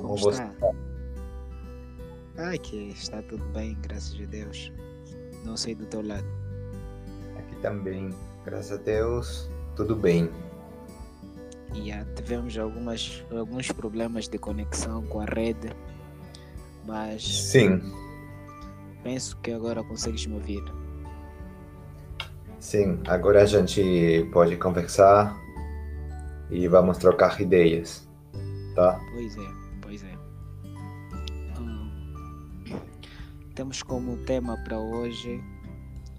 Como, Como você está? está? Ai, que está tudo bem, graças a Deus. Não sei do teu lado. Aqui também, graças a Deus, tudo bem. E já tivemos algumas, alguns problemas de conexão com a rede, mas Sim, penso que agora consegues me ouvir. sim. Agora a gente pode conversar e vamos trocar ideias, tá? Pois é, pois é. Hum, temos como tema para hoje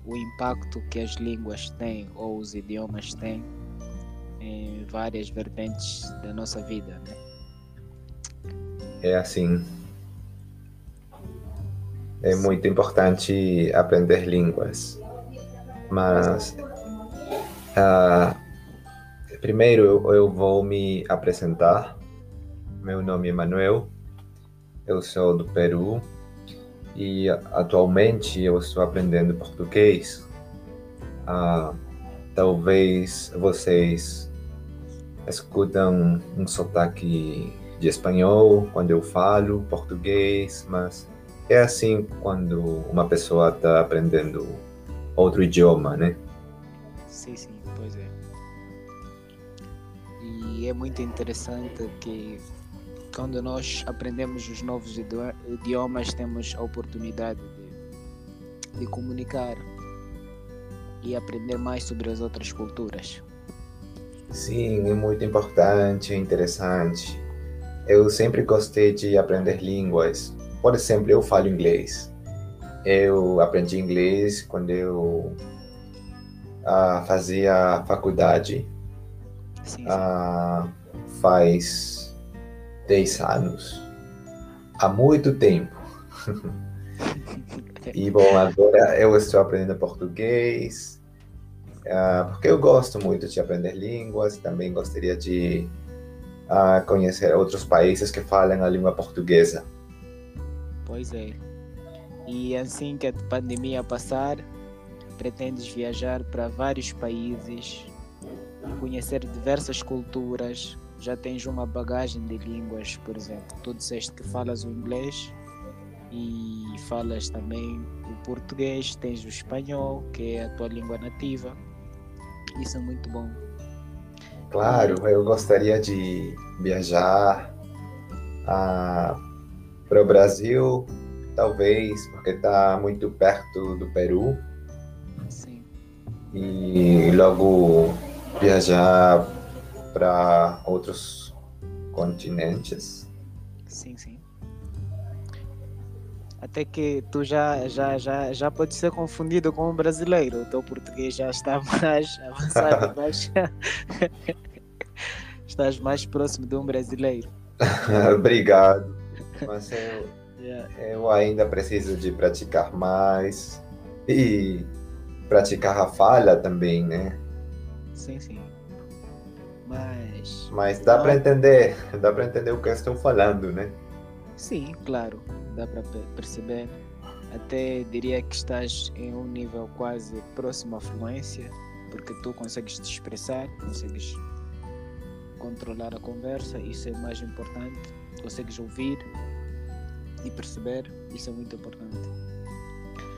o impacto que as línguas têm ou os idiomas têm em várias vertentes da nossa vida. Né? É assim. É muito importante aprender línguas, mas ah, primeiro eu, eu vou me apresentar. Meu nome é Manuel, eu sou do Peru e atualmente eu estou aprendendo português. Ah, talvez vocês escutam um sotaque de espanhol quando eu falo português, mas é assim quando uma pessoa está aprendendo outro idioma, né? Sim, sim, pois é. E é muito interessante que quando nós aprendemos os novos idio- idiomas temos a oportunidade de, de comunicar e aprender mais sobre as outras culturas. Sim, é muito importante, é interessante. Eu sempre gostei de aprender línguas. Por exemplo, eu falo inglês. Eu aprendi inglês quando eu ah, fazia faculdade. Sim, sim. Ah, faz 10 anos. Há muito tempo. E bom, agora eu estou aprendendo português, ah, porque eu gosto muito de aprender línguas, também gostaria de ah, conhecer outros países que falam a língua portuguesa. Pois é. E assim que a pandemia passar, pretendes viajar para vários países, conhecer diversas culturas, já tens uma bagagem de línguas, por exemplo. Tu disseste que falas o inglês e falas também o português, tens o espanhol, que é a tua língua nativa. Isso é muito bom. Claro, eu gostaria de viajar ah, para o Brasil, talvez, porque está muito perto do Peru, Sim, e logo viajar para outros continentes. sim, sim. Até que tu já, já, já, já pode ser confundido com um brasileiro. O teu português já está mais avançado, mas estás mais próximo de um brasileiro. Obrigado. Mas eu, Yeah. eu ainda preciso de praticar mais e praticar a fala também, né? Sim, sim. Mas Mas dá Não. para entender, dá para entender o que estou falando, né? sim, claro, dá para perceber. Até diria que estás em um nível quase próximo à fluência, porque tu consegues te expressar, consegues controlar a conversa, isso é mais importante. Consegues ouvir e perceber, isso é muito importante.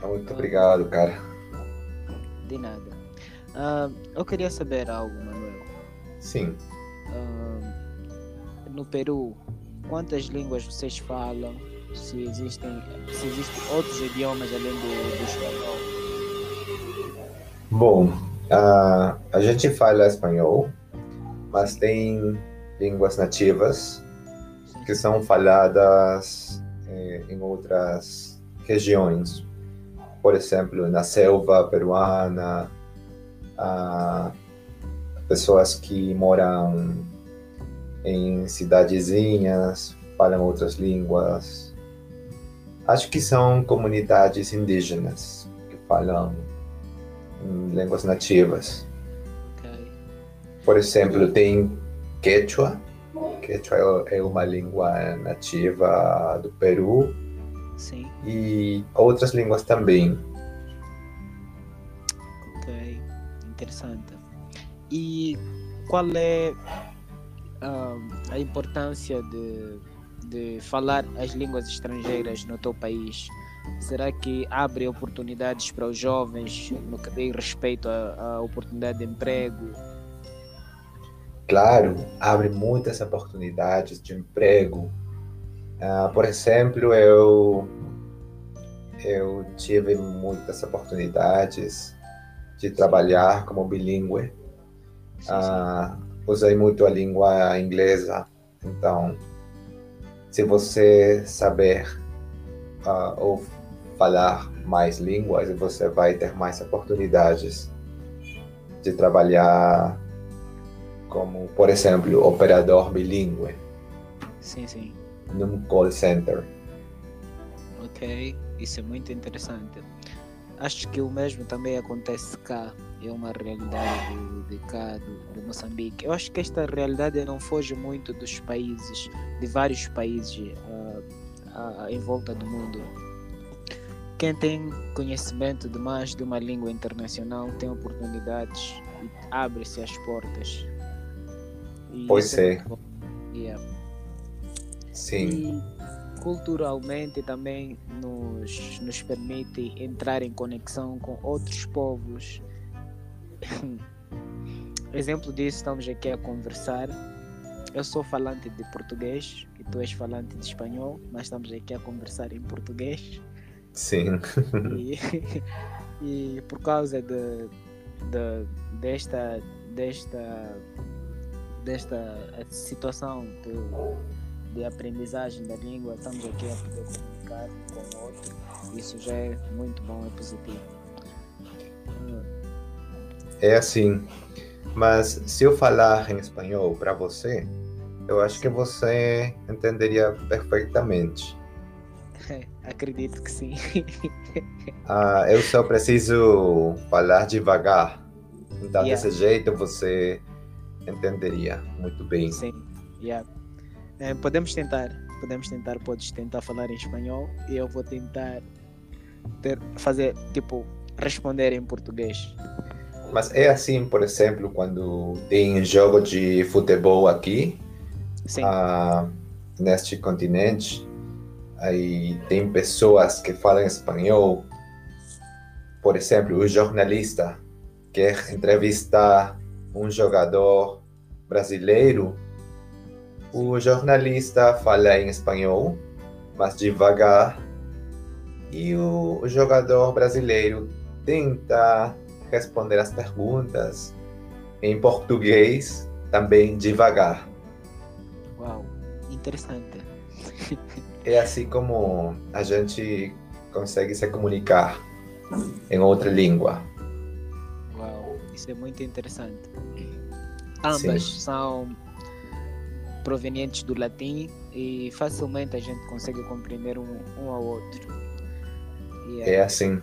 Muito obrigado, cara. De nada. Ah, eu queria saber algo, Manuel. Sim. Ah, no Peru, quantas línguas vocês falam? Se existem, se existem outros idiomas além do, do espanhol? Bom, ah, a gente fala espanhol, mas tem línguas nativas que são faladas eh, em outras regiões. Por exemplo, na selva peruana, pessoas que moram em cidadezinhas falam outras línguas. Acho que são comunidades indígenas que falam línguas nativas. Por exemplo, tem Quechua. Quechua é uma língua nativa do Peru Sim, e outras línguas também. ok. Interessante. E qual é ah, a importância de de falar as línguas estrangeiras no teu país, será que abre oportunidades para os jovens no que diz respeito à, à oportunidade de emprego? Claro, abre muitas oportunidades de emprego. Uh, por exemplo, eu eu tive muitas oportunidades de trabalhar como bilíngue. Uh, usei muito a língua inglesa, então, se você saber uh, ou falar mais línguas, você vai ter mais oportunidades de trabalhar como, por exemplo, operador bilíngue. Sim, sim. Num call center. Ok, isso é muito interessante. Acho que o mesmo também acontece cá, é uma realidade de, de cá, do, de Moçambique. Eu acho que esta realidade não foge muito dos países, de vários países uh, uh, em volta do mundo. Quem tem conhecimento de mais de uma língua internacional tem oportunidades e abre-se as portas. E pois é. é. Yeah. Sim. E culturalmente também nos, nos permite entrar em conexão com outros povos. Exemplo disso, estamos aqui a conversar. Eu sou falante de português e tu és falante de espanhol, mas estamos aqui a conversar em português. Sim. E, e por causa de, de, desta, desta, desta situação de, de aprendizagem da língua, estamos aqui a poder comunicar com o outro. Isso já é muito bom, é positivo. É assim. Mas se eu falar em espanhol para você, eu acho que você entenderia perfeitamente. Acredito que sim. ah, eu só preciso falar devagar. Então, yeah. desse jeito você entenderia muito bem. Sim, yeah. É, podemos tentar. Podemos tentar, podes tentar falar em espanhol e eu vou tentar ter, fazer, tipo, responder em português. Mas é assim, por exemplo, quando tem jogo de futebol aqui, ah, neste continente, aí tem pessoas que falam espanhol. Por exemplo, o jornalista quer entrevistar um jogador brasileiro. O jornalista fala em espanhol, mas devagar, e o jogador brasileiro tenta responder as perguntas em português também devagar. Uau, interessante. é assim como a gente consegue se comunicar em outra língua. Uau, isso é muito interessante. Ambas Sim. são provenientes do latim e facilmente a gente consegue compreender um, um ao outro. Yeah. É assim.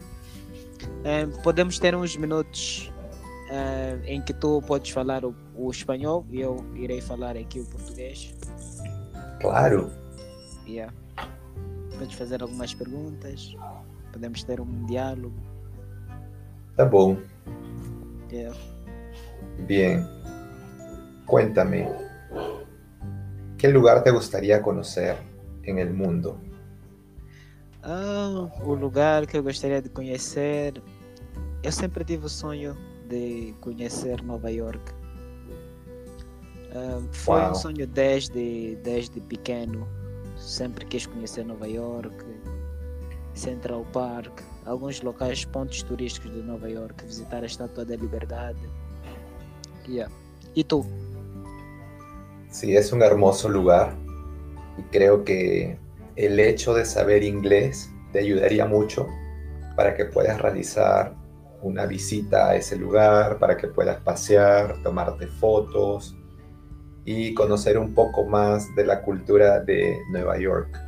É, podemos ter uns minutos é, em que tu podes falar o, o espanhol e eu irei falar aqui o português. Claro. Yeah podes fazer algumas perguntas, podemos ter um diálogo. Tá bom. Yeah. Bien. Cuéntame, ¿qué lugar te gustaría conocer en el mundo? Ah, o lugar que eu gostaria de conhecer, eu sempre tive o sonho de conhecer Nova York. Foi Uau. um sonho desde, desde pequeno sempre quis conhecer Nova York, Central Park, alguns locais, pontos turísticos de Nova York, visitar a Estátua da Liberdade. Yeah. ¿Y tú? Sí, es un hermoso lugar y creo que el hecho de saber inglés te ayudaría mucho para que puedas realizar una visita a ese lugar, para que puedas pasear, tomarte fotos, y conocer un pouco mais da cultura de Nova York.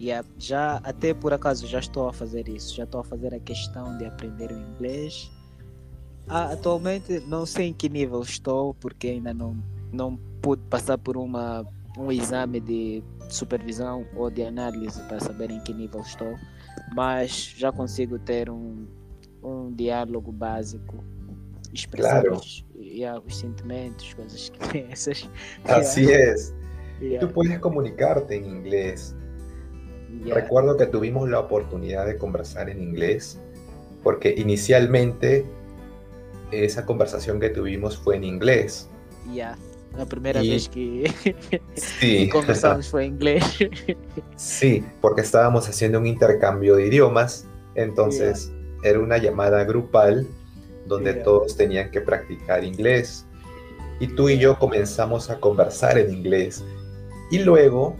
Yeah, já até por acaso já estou a fazer isso, já estou a fazer a questão de aprender o inglês. Ah, atualmente não sei em que nível estou, porque ainda não, não pude passar por uma, um exame de supervisão ou de análise para saber em que nível estou, mas já consigo ter um, um diálogo básico expressar claro. os, yeah, os sentimentos, coisas que essas. Assim yeah. é. Y tú puedes comunicarte en inglés. Yeah. Recuerdo que tuvimos la oportunidad de conversar en inglés porque inicialmente esa conversación que tuvimos fue en inglés. Yeah. A primeira E- vez que, Sí, conversamos foi em inglês. sí, porque estábamos haciendo un intercambio de idiomas, entonces era una llamada grupal donde Yeah. todos tenían que practicar inglés. Y tú y yo comenzamos a conversar en inglés. Y luego,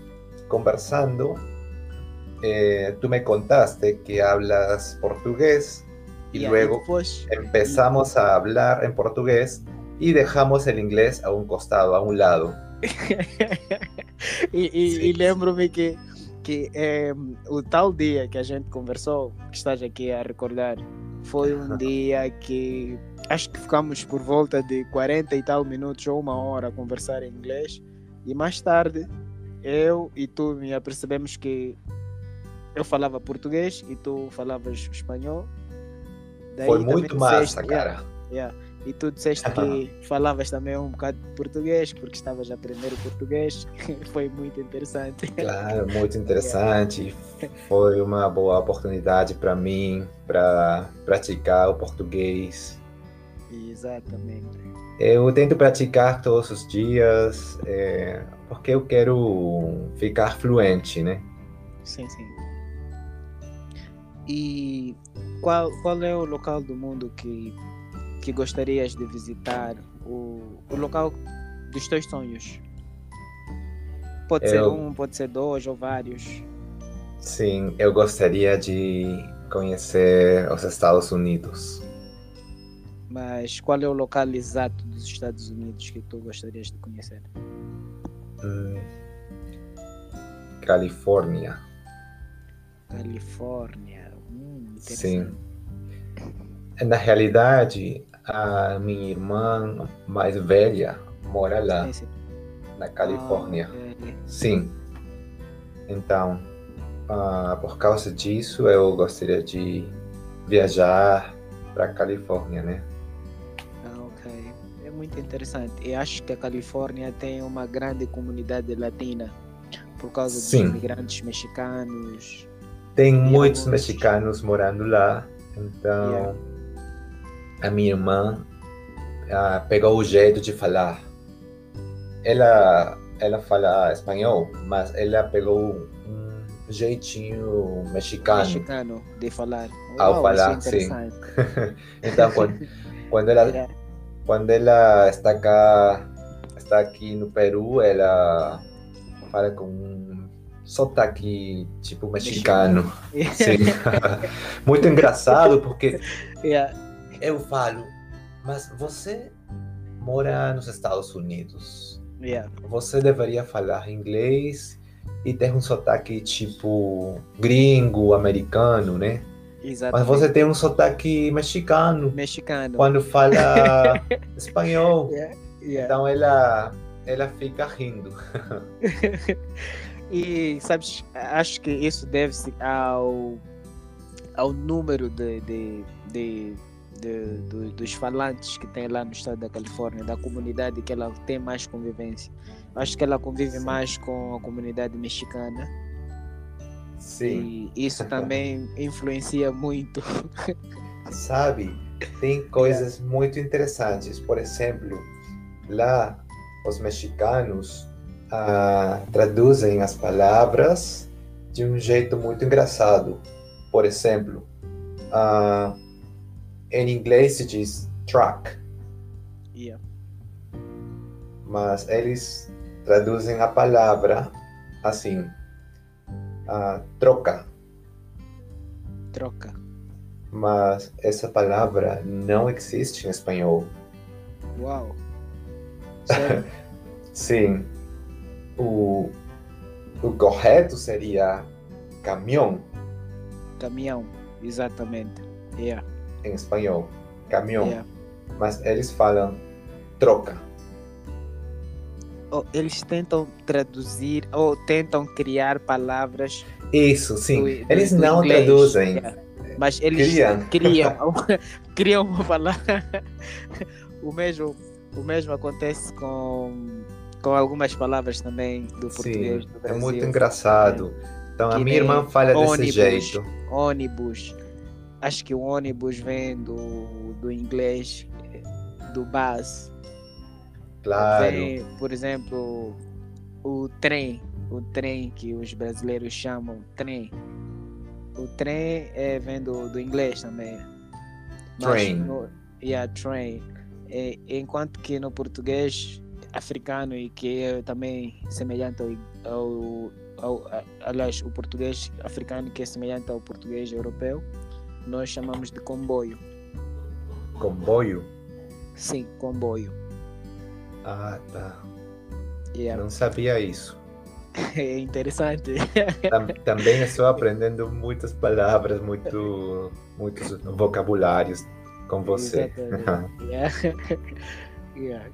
conversando, eh, tú me contaste que hablas portugués y Yeah, luego empezamos a hablar en portugués y dejamos el inglês a un costado, a un lado. e, e- e lembro-me que, que eh, o tal dia que a gente conversou, que estás aqui a recordar, foi um dia que acho que ficamos por volta de 40 e tal minutos ou uma hora a conversar em inglês. E mais tarde, eu e tu me apercebemos que eu falava português e tu falavas espanhol. Daí Foi muito massa, disseste, yeah, cara. Yeah. E tu disseste que falavas também um bocado de português, porque estavas a aprender o português. Foi muito interessante. Claro, muito interessante. Foi uma boa oportunidade para mim para praticar o português. Exatamente. Eu tento praticar todos os dias é, porque eu quero ficar fluente, né? Sim, sim. E qual, qual é o local do mundo que, que gostarias de visitar? O, o local dos teus sonhos? Pode ser Eu- um, pode ser dois ou vários. Sim, eu gostaria de conhecer os Estados Unidos. Mas qual é o local exato dos Estados Unidos que tu gostarias de conhecer? Hum, Califórnia. Califórnia. Hum, Sim. Na realidade, a minha irmã mais velha mora lá, Sim, sim. na Califórnia. Ah. Sim. Então, ah, por causa disso, eu gostaria de viajar para Califórnia, né? Ah, ok. É muito interessante. Eu acho que a Califórnia tem uma grande comunidade latina por causa Sim. dos imigrantes mexicanos. Tem E muitos alguns- mexicanos morando lá, então Yeah. A minha irmã ah, pegou o jeito de falar. Ela, ela fala espanhol, mas ela pegou um jeitinho mexicano. Mexicano de falar. Ao Uau, falar, é sim. Então, quando, quando ela. Quando ela está cá, está aqui no Peru, ela fala com um sotaque tipo mexicano. Sim. Muito engraçado porque Yeah. Eu falo, mas você mora nos Estados Unidos. Yeah. Você deveria falar inglês e ter um sotaque tipo gringo, americano, né? Mas Exatamente. você tem um sotaque mexicano Mexicano. quando fala espanhol. Yeah. Yeah. Então ela, ela fica rindo. E sabes, acho que isso deve-se ao, ao número de, de, de, de- do- dos falantes que tem lá no estado da Califórnia, da comunidade que ela tem mais convivência. Acho que ela convive Sim. mais com a comunidade mexicana Sim. e isso também influencia muito. Sabe? Tem coisas muito interessantes. Por exemplo, lá os mexicanos ah, traduzem as palavras de um jeito muito engraçado. Por exemplo, ah, em inglês se diz truck, Yeah. mas eles traduzem a palavra assim, ah, troca. Troca. Mas essa palavra não existe em espanhol. Uau! Sim. O, o correto seria caminhão Caminhão, exatamente. Yeah. Em espanhol. Caminhão. Yeah. Mas eles falam troca. Oh, eles tentam traduzir ou tentam criar palavras Isso, sim. do- do- eles não inglês. traduzem. Yeah. Mas eles Criam. criam, criam uma palavra. o mesmo, o mesmo acontece com com algumas palavras também do português Sim, do é Brasil. muito engraçado. Então a Que minha irmã nem fala desse ônibus. jeito. Ônibus. Acho que o ônibus vem do, do inglês, do bus. Claro. Vem, por exemplo, o trem. O trem que os brasileiros chamam trem. O trem é, vem do, do inglês também. Train. No, yeah, train. É, enquanto que no português africano e que é também semelhante ao, ao, ao a- aliás o português africano que é semelhante ao português europeu nós chamamos de comboio Comboio? sim comboio Ah, tá. yeah. Não sabia isso. é interessante Tam- Também estou aprendendo muitas palavras, muito, muitos vocabulários com você. Yeah. Yeah.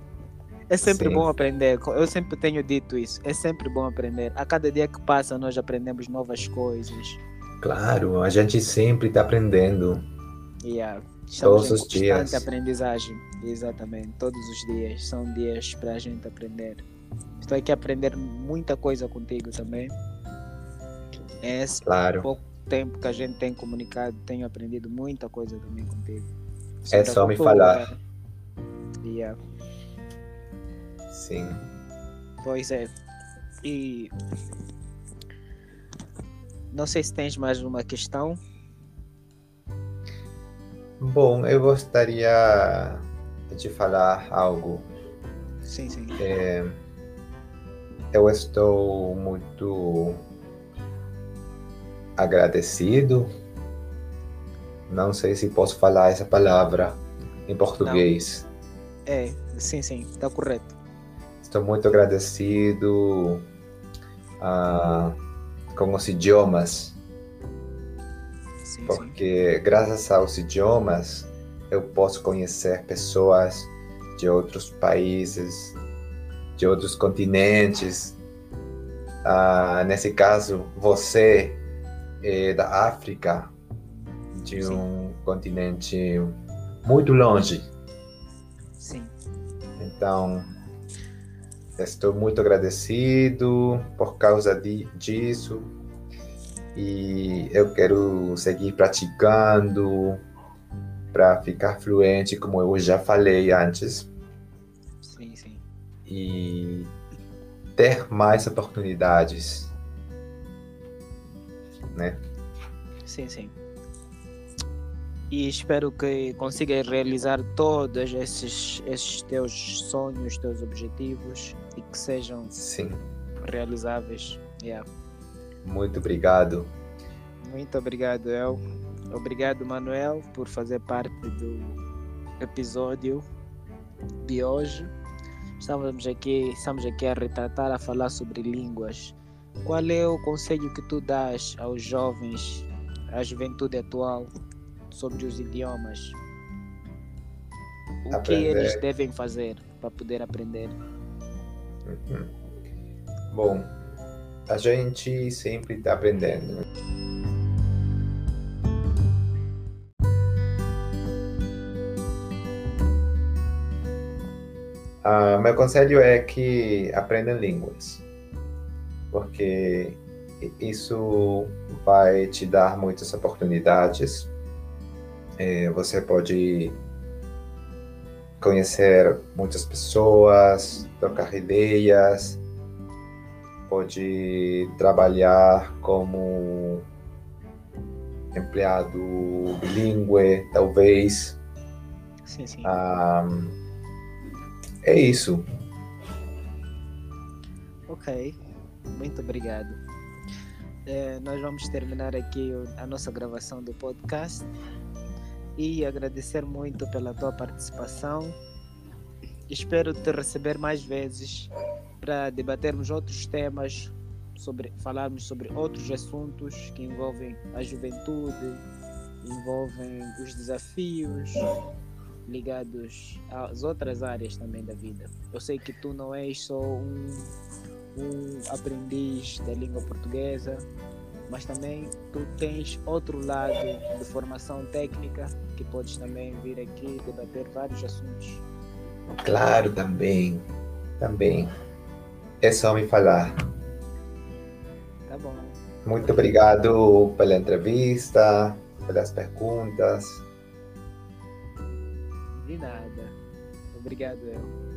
É sempre Sim. bom aprender. Eu sempre tenho dito isso. É sempre bom aprender. A cada dia que passa, nós aprendemos novas coisas. Claro, a gente sempre está aprendendo. Yeah. Todos Estamos os dias. aprendizagem. Exatamente. Todos os dias. São dias para a gente aprender. Estou aqui a aprender muita coisa contigo também. É esse Claro. pouco tempo que a gente tem comunicado, tenho aprendido muita coisa também contigo. É Sobre a só me falar. Yeah. Sim. Pois é. E não sei se tens mais uma questão. Bom, eu gostaria de falar algo. Sim, sim. É, eu estou muito agradecido. Não sei se posso falar essa palavra em português. É, sim, sim, está correto. Estou muito agradecido ah, com os idiomas, Sim, sim. porque graças aos idiomas eu posso conhecer pessoas de outros países, de outros continentes. Ah, nesse caso, você é da África, de Sim. um continente muito longe. Sim, Então, estou muito agradecido por causa di- disso e eu quero seguir praticando para ficar fluente, como eu já falei antes, sim, sim. e ter mais oportunidades, né? Sim, sim. E espero que consigas realizar todos esses, esses teus sonhos, teus objetivos e que sejam Sim, realizáveis. Yeah. muito obrigado. Muito obrigado, El. Obrigado, Manuel, por fazer parte do episódio de hoje. Estamos aqui, estamos aqui a retratar, a falar sobre línguas. Qual é o conselho que tu dás aos jovens, à juventude atual, sobre os idiomas? O que Aprender. eles devem fazer para poder aprender? Bom, a gente sempre está aprendendo. né? Ah, meu conselho é que aprendam línguas, porque isso vai te dar muitas oportunidades. Eh, você pode conhecer muitas pessoas, trocar ideias, pode trabalhar como empregado bilíngue, talvez. Sim, sim. Ah, é isso. Ok, muito obrigado. Eh, nós vamos terminar aqui a nossa gravação do podcast e agradecer muito pela tua participação. Espero te receber mais vezes para debatermos outros temas, sobre falarmos sobre outros assuntos que envolvem a juventude, envolvem os desafios ligados às outras áreas também da vida. Eu sei que tu não és só um, um aprendiz da língua portuguesa, mas também tu tens outro lado de formação técnica que podes também vir aqui debater vários assuntos. Claro, também, também. É só me falar. Tá bom. Muito obrigado pela entrevista, pelas perguntas. De nada. Obrigado, eu.